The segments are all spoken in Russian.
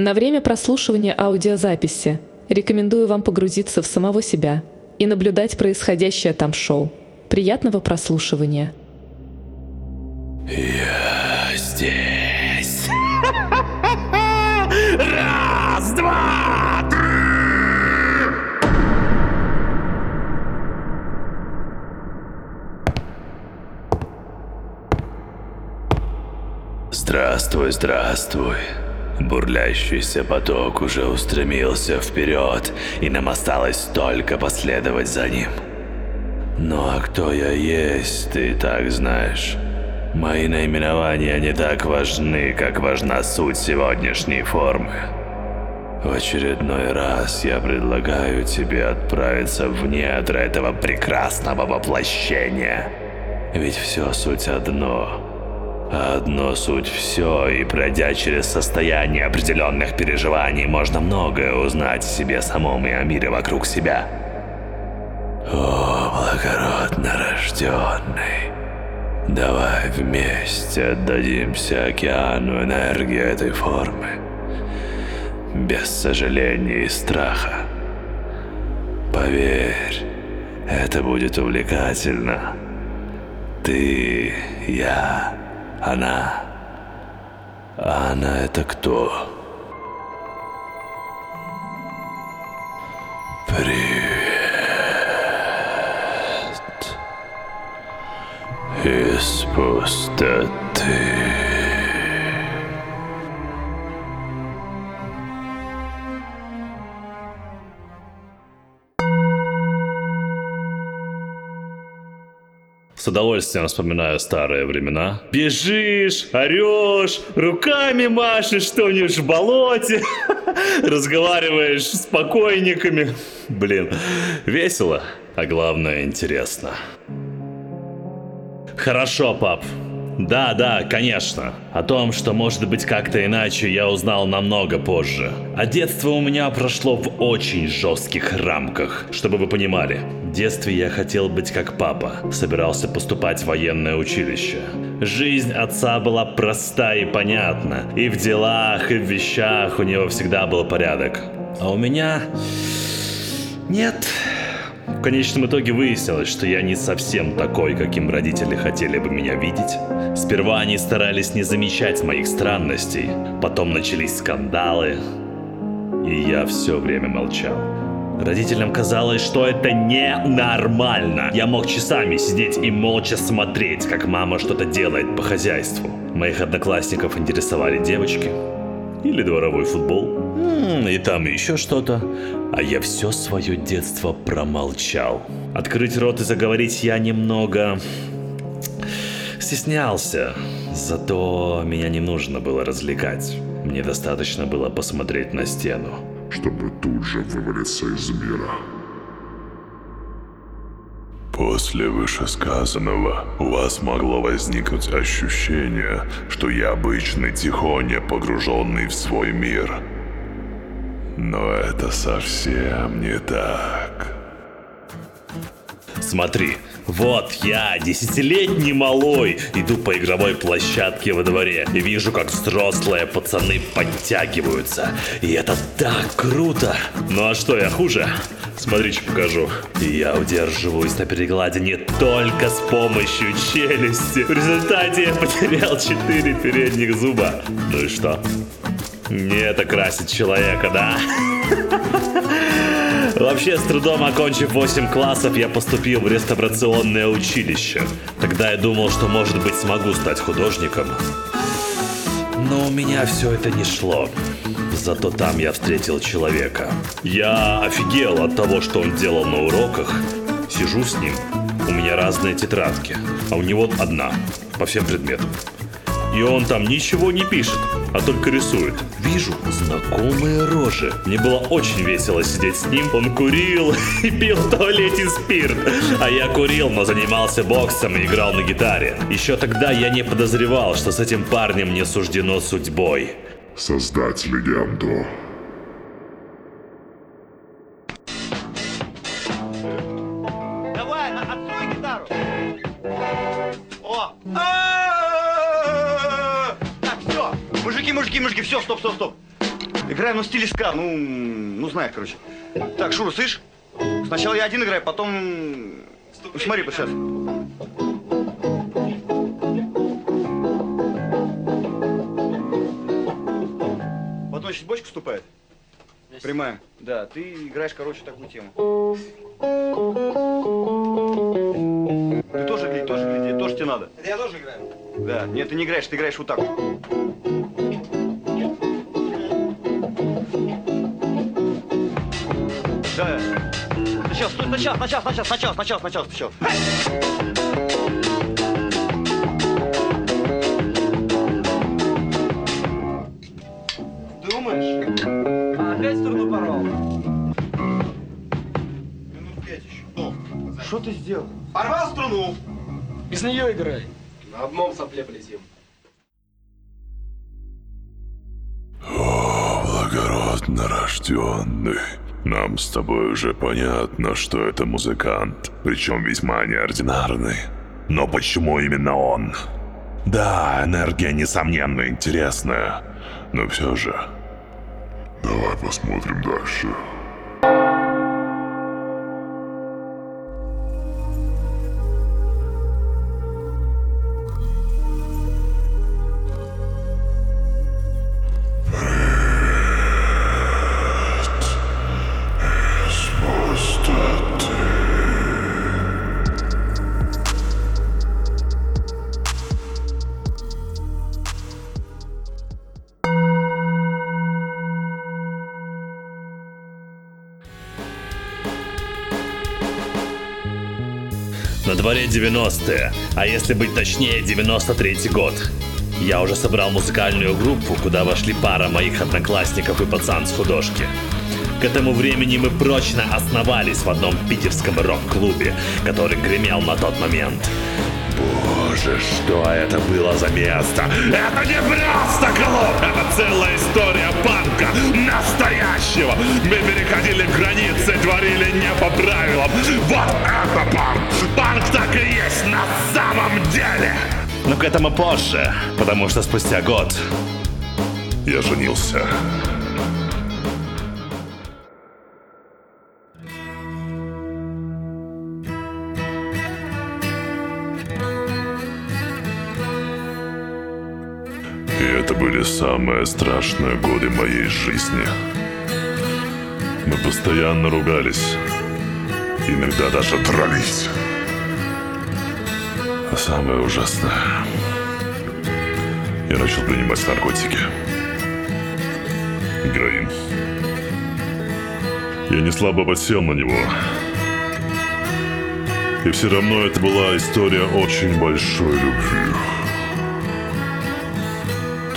На время прослушивания аудиозаписи рекомендую вам погрузиться в самого себя и наблюдать происходящее там шоу. Приятного прослушивания. Я здесь. Раз, два, три. Здравствуй, здравствуй. Бурлящийся поток уже устремился вперед, и нам осталось только последовать за ним. Ну а кто я есть, ты так знаешь. Мои наименования не так важны, как важна суть сегодняшней формы. В очередной раз я предлагаю тебе отправиться в недра этого прекрасного воплощения. Ведь все суть одно. Одно суть все, и пройдя через состояние определенных переживаний, можно многое узнать о себе самом и о мире вокруг себя. О, благородно рожденный. Давай вместе отдадимся океану энергии этой формы. Без сожаления и страха. Поверь, это будет увлекательно. Ты, я, она. А она это кто? Привет. Из пустоты. Удовольствием вспоминаю старые времена. Бежишь, орешь, руками машешь, тонешь в болоте, разговариваешь с покойниками. Блин, весело, а главное интересно. Хорошо, пап. Да, да, конечно. О том, что может быть как-то иначе, я узнал намного позже. А детство у меня прошло в очень жестких рамках, чтобы вы понимали. В детстве я хотел быть как папа, собирался поступать в военное училище. Жизнь отца была проста и понятна. И в делах, и в вещах у него всегда был порядок. А у меня... Нет, в конечном итоге выяснилось, что я не совсем такой, каким родители хотели бы меня видеть. Сперва они старались не замечать моих странностей, потом начались скандалы, и я все время молчал. Родителям казалось, что это ненормально. Я мог часами сидеть и молча смотреть, как мама что-то делает по хозяйству. Моих одноклассников интересовали девочки или дворовой футбол. И там еще что-то. А я все свое детство промолчал. Открыть рот и заговорить я немного стеснялся. Зато меня не нужно было развлекать. Мне достаточно было посмотреть на стену. чтобы тут же вывалиться из мира. После вышесказанного у вас могло возникнуть ощущение, что я обычный тихоня, погруженный в свой мир. Но это совсем не так. Смотри, вот я, десятилетний малой, иду по игровой площадке во дворе и вижу, как взрослые пацаны подтягиваются. И это так круто! Ну а что, я хуже? Смотрите, покажу. Я удерживаюсь на перекладине только с помощью челюсти. В результате я потерял четыре передних зуба. Ну и что? Не это красит человека, да? Вообще, с трудом окончив 8 классов, я поступил в реставрационное училище. Тогда я думал, что, может быть, смогу стать художником. Но у меня все это не шло. Зато там я встретил человека. Я офигел от того, что он делал на уроках. Сижу с ним. У меня разные тетрадки, а у него одна, по всем предметам. И он там ничего не пишет, а только рисует. Вижу знакомые рожи. Мне было очень весело сидеть с ним. Он курил и пил в туалете спирт. А я курил, но занимался боксом и играл на гитаре. Еще тогда я не подозревал, что с этим парнем не суждено судьбой. Создать легенду. Ну, в стиле ска, ну, ну, знаешь, короче. Так, Шура, слышь? Сначала я один играю, потом... Ну, смотри, сейчас. Потом сейчас бочка вступает. Прямая. Да, ты играешь, короче, такую тему. Ты тоже гляди, тоже гляди, тоже тебе надо. Это я тоже играю. Да, нет, ты не играешь, ты играешь вот так. Да. Сначала, сначала, сначала, сначала, сначала, сначала, сначала. Думаешь? А, опять струну порвал? Минут пять еще. Что ты сделал? Порвал струну! Без нее играй. На одном сопле полетим. О, благородно рожденный. Нам с тобой уже понятно, что это музыкант, причем весьма неординарный. Но почему именно он? Да, энергия, несомненно, интересная, но все же... Давай посмотрим дальше. 90-е, а если быть точнее, 93-й год. Я уже собрал музыкальную группу, куда вошли пара моих одноклассников и пацан с художки. К этому времени мы прочно основались в одном питерском рок-клубе, который гремел на тот момент. Боже, что это было за место? Это не просто клуб! Это целая история панка! Настоящего! Мы переходили границы, творили не по правилам! Вот это панк! Панк так и есть на самом деле! Но к этому позже, потому что спустя год Я женился. И это были самые страшные годы моей жизни. Мы постоянно ругались. Иногда даже дрались. А самое ужасное... Я начал принимать наркотики. Героин. Я не слабо подсел на него. И все равно это была история очень большой любви.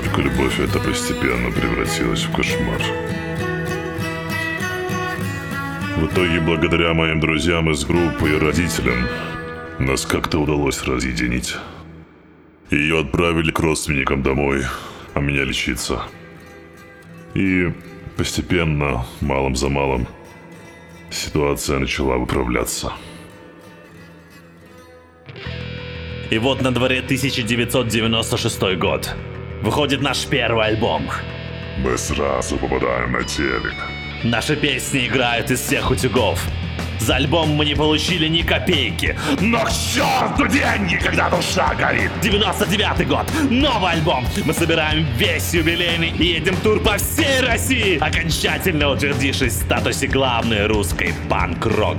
Только любовь эта постепенно превратилась в кошмар. В итоге, благодаря моим друзьям из группы и родителям, нас как-то удалось разъединить. Ее отправили к родственникам домой, а меня лечиться. И постепенно, малым за малым, ситуация начала выправляться. И вот на дворе 1996 год. Выходит наш первый альбом. Мы сразу попадаем на телек. Наши песни играют из всех утюгов. За альбом мы не получили ни копейки. Но к черту деньги, когда душа горит. 99 год. Новый альбом. Мы собираем весь юбилейный и едем в тур по всей России. Окончательно утвердившись в статусе главной русской панк-рок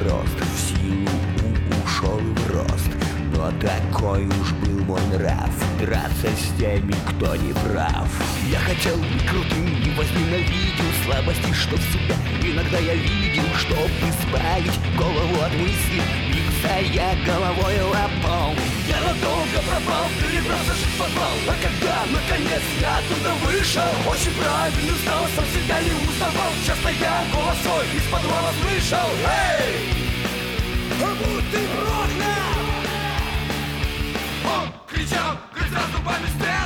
был непрост, в силу у- ушел в рост. Но такой уж был мой нрав, драться с теми, кто не прав. Я хотел быть крутым и возненавидел слабости, что в себя иногда я видел, чтоб избавить голову от мысли, биться я головой лапом. Я надолго пропал, перебрался в подвал, а когда наконец я оттуда вышел, очень правильно знал, сам себя не узнавал. Часто я голос свой из подвала слышал. Эй! Кому ты прогнал? Он кричал, грызя зубами стену.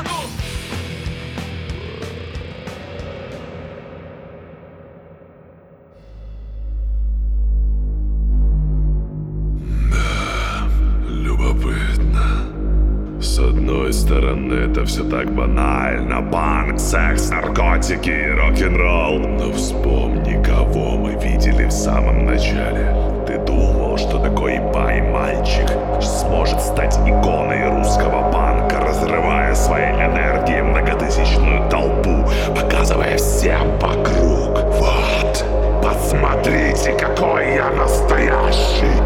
Это все так банально. Банк, секс, наркотики и рок-н-ролл. Но вспомни, кого мы видели в самом начале. Ты думал, что такой бай-мальчик сможет стать иконой русского банка, разрывая своей энергией многотысячную толпу, показывая всем вокруг. Вот, посмотрите, какой я настоящий.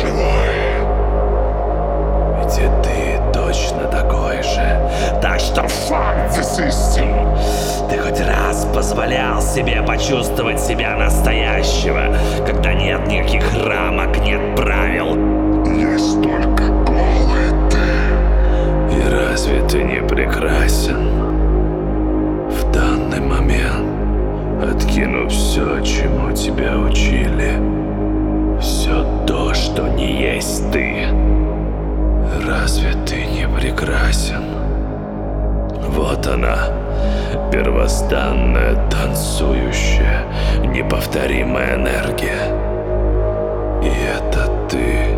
Живой. Что this system. Ты хоть раз позволял себе почувствовать себя настоящего, когда нет никаких рамок, нет правил. Есть только голый ты. И разве ты не прекрасен? В данный момент, откинув все, чему тебя учили, все то, что не есть ты. Разве ты не прекрасен? Вот она, первозданная, танцующая, неповторимая энергия. И это ты.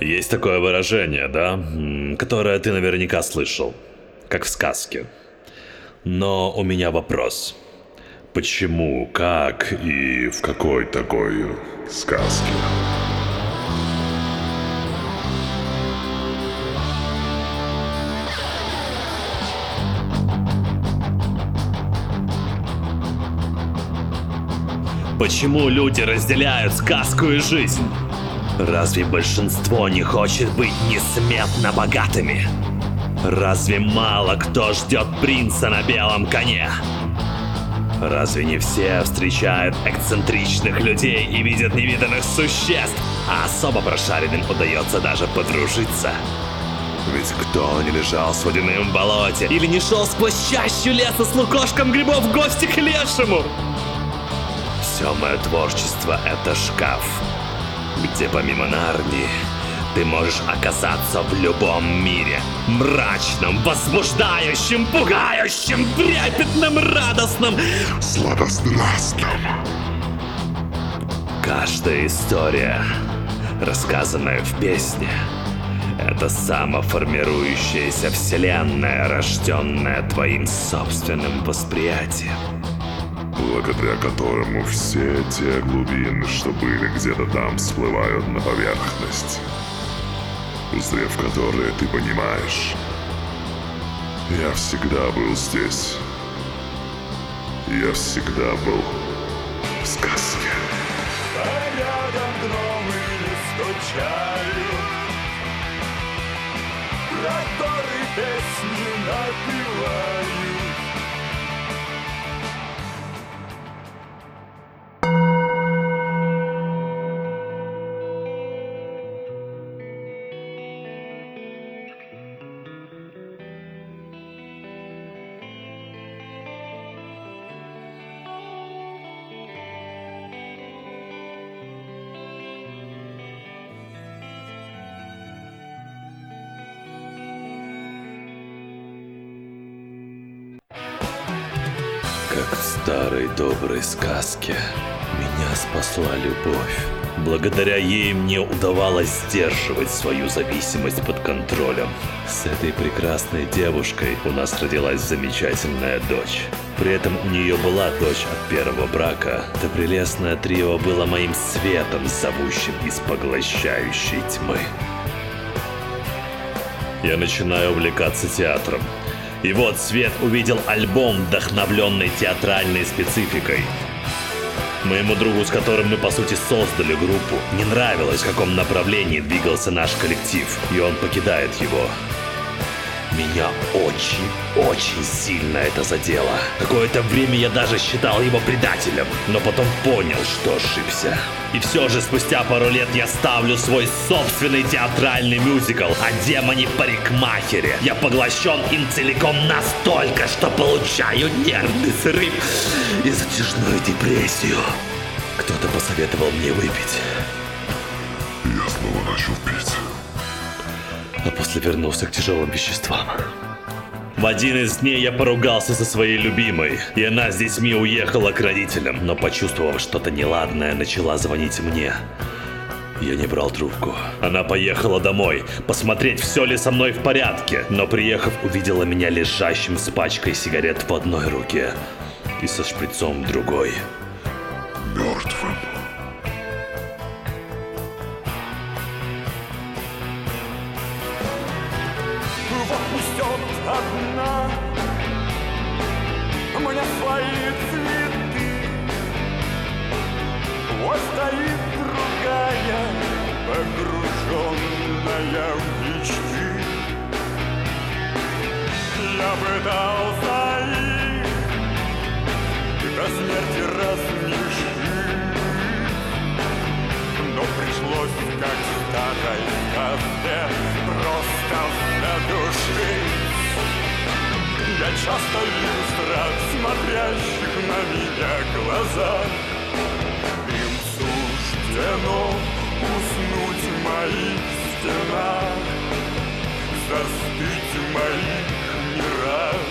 Есть такое выражение, да, которое ты наверняка слышал, как в сказке. Но у меня вопрос. Почему, как и в Какой такой сказки? Почему люди разделяют сказку и жизнь? Разве большинство не хочет быть несметно богатыми? Разве мало кто ждет принца на белом коне? Разве не все встречают эксцентричных людей и видят невиданных существ, а особо прошаренным удается даже подружиться? Ведь кто не лежал в водяном болоте или не шел сквозь чащу леса с лукошком грибов в гости к лешему? Мое творчество — это шкаф, где помимо Нарнии ты можешь оказаться в любом мире. Мрачном, возбуждающем, пугающем, трепетном, радостном. Сладострастном. Каждая история, рассказанная в песне, это самоформирующаяся вселенная, рожденная твоим собственным восприятием. Благодаря которому все те глубины, что были где-то там, всплывают на поверхность. Узрев которые ты понимаешь, я всегда был здесь. Я всегда был в сказке. рядом гномы стучают, который песни напевают. Старой доброй сказке, меня спасла любовь. Благодаря ей мне удавалось сдерживать свою зависимость под контролем. С этой прекрасной девушкой У нас родилась замечательная дочь. При этом у нее была дочь от первого брака. Это прелестное трио было моим светом, зовущим из поглощающей тьмы. Я начинаю увлекаться театром. И вот Свет увидел альбом, вдохновленный театральной спецификой. Моему другу, с которым мы по сути создали группу, не нравилось, в каком направлении двигался наш коллектив, и он покидает его. Меня очень, очень сильно это задело. Какое-то время я даже считал его предателем, но потом понял, что ошибся. И все же спустя пару лет я ставлю свой собственный театральный мюзикл о демоне-парикмахере. Я поглощен им целиком настолько, что получаю нервный срыв и затяжную депрессию. Кто-то посоветовал мне выпить, Я снова начал пить. А после вернулся к тяжелым веществам. В один из дней я поругался со своей любимой, и она с детьми уехала к родителям, но почувствовав что-то неладное, начала звонить мне. Я не брал трубку. Она поехала домой, посмотреть, все ли со мной в порядке, но приехав, увидела меня лежащим с пачкой сигарет в одной руке и со шприцом в другой. Мертвым. Одна. Мне свои цветы. Вот стоит другая Погруженная в мечты. Я пытался их До смерти рассмешить но пришлось, как в старой сказке, просто задушить. Я часто вижу страх смотрящих на меня глаза. Им суждено уснуть в моих стенах, застыть в моих мирах.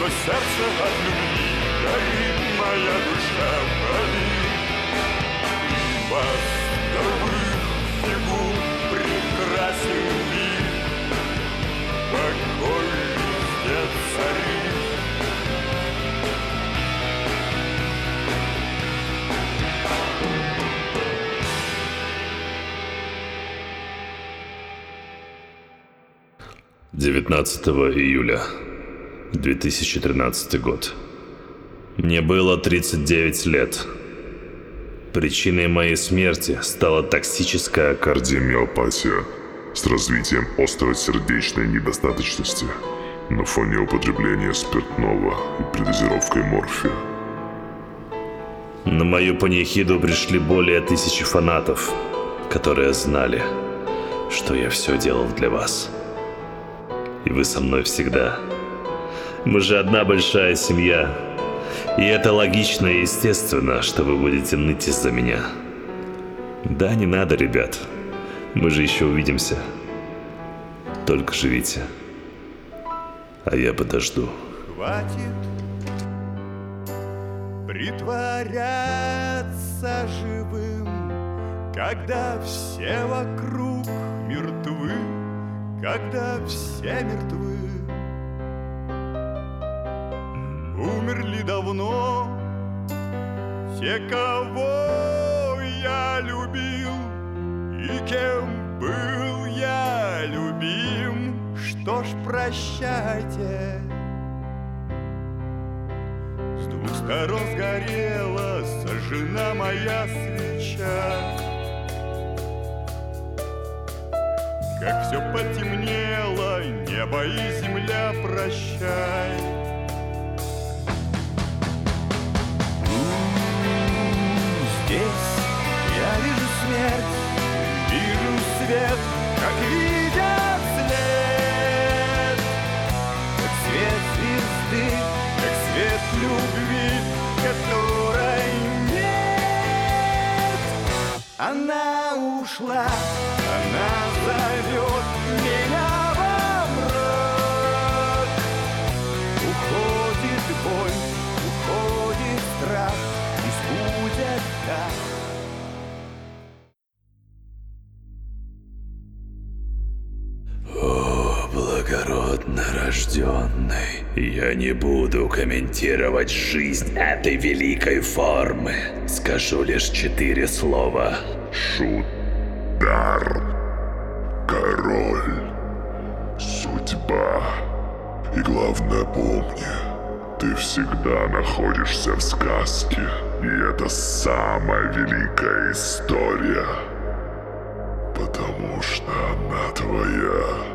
Но сердце от любви горит, моя душа болит. Восковых фигур прекрасен 19 июля 2013 год. Мне было 39 лет. Причиной моей смерти стала токсическая кардиомиопатия с развитием острой сердечной недостаточности на фоне употребления спиртного и передозировкой морфия. На мою панихиду пришли более тысячи фанатов, которые знали, что я все делал для вас – и вы со мной всегда. Мы же одна большая семья. И это логично и естественно, что вы будете ныть из-за меня. Да, не надо, ребят. Мы же еще увидимся. Только живите. А я подожду. Хватит притворяться живым, когда все вокруг мертвы, когда все мертвы. Умерли давно те, кого я любил, и кем был я любим. Что ж, прощайте. С двух сторон сгорела сожжена моя свеча. Как все потемнело, небо и земля прощай. Здесь я вижу смерть, вижу свет, как видят след. Как свет звезды, как свет любви, которой нет. Она ушла, зовет меня во. Уходит боль, уходит страх, и будет так. Благородно рожденный, я не буду комментировать жизнь этой великой формы. Скажу лишь четыре слова. Шудар. И главное помни, ты всегда находишься в сказке. И это самая великая история. Потому что она твоя.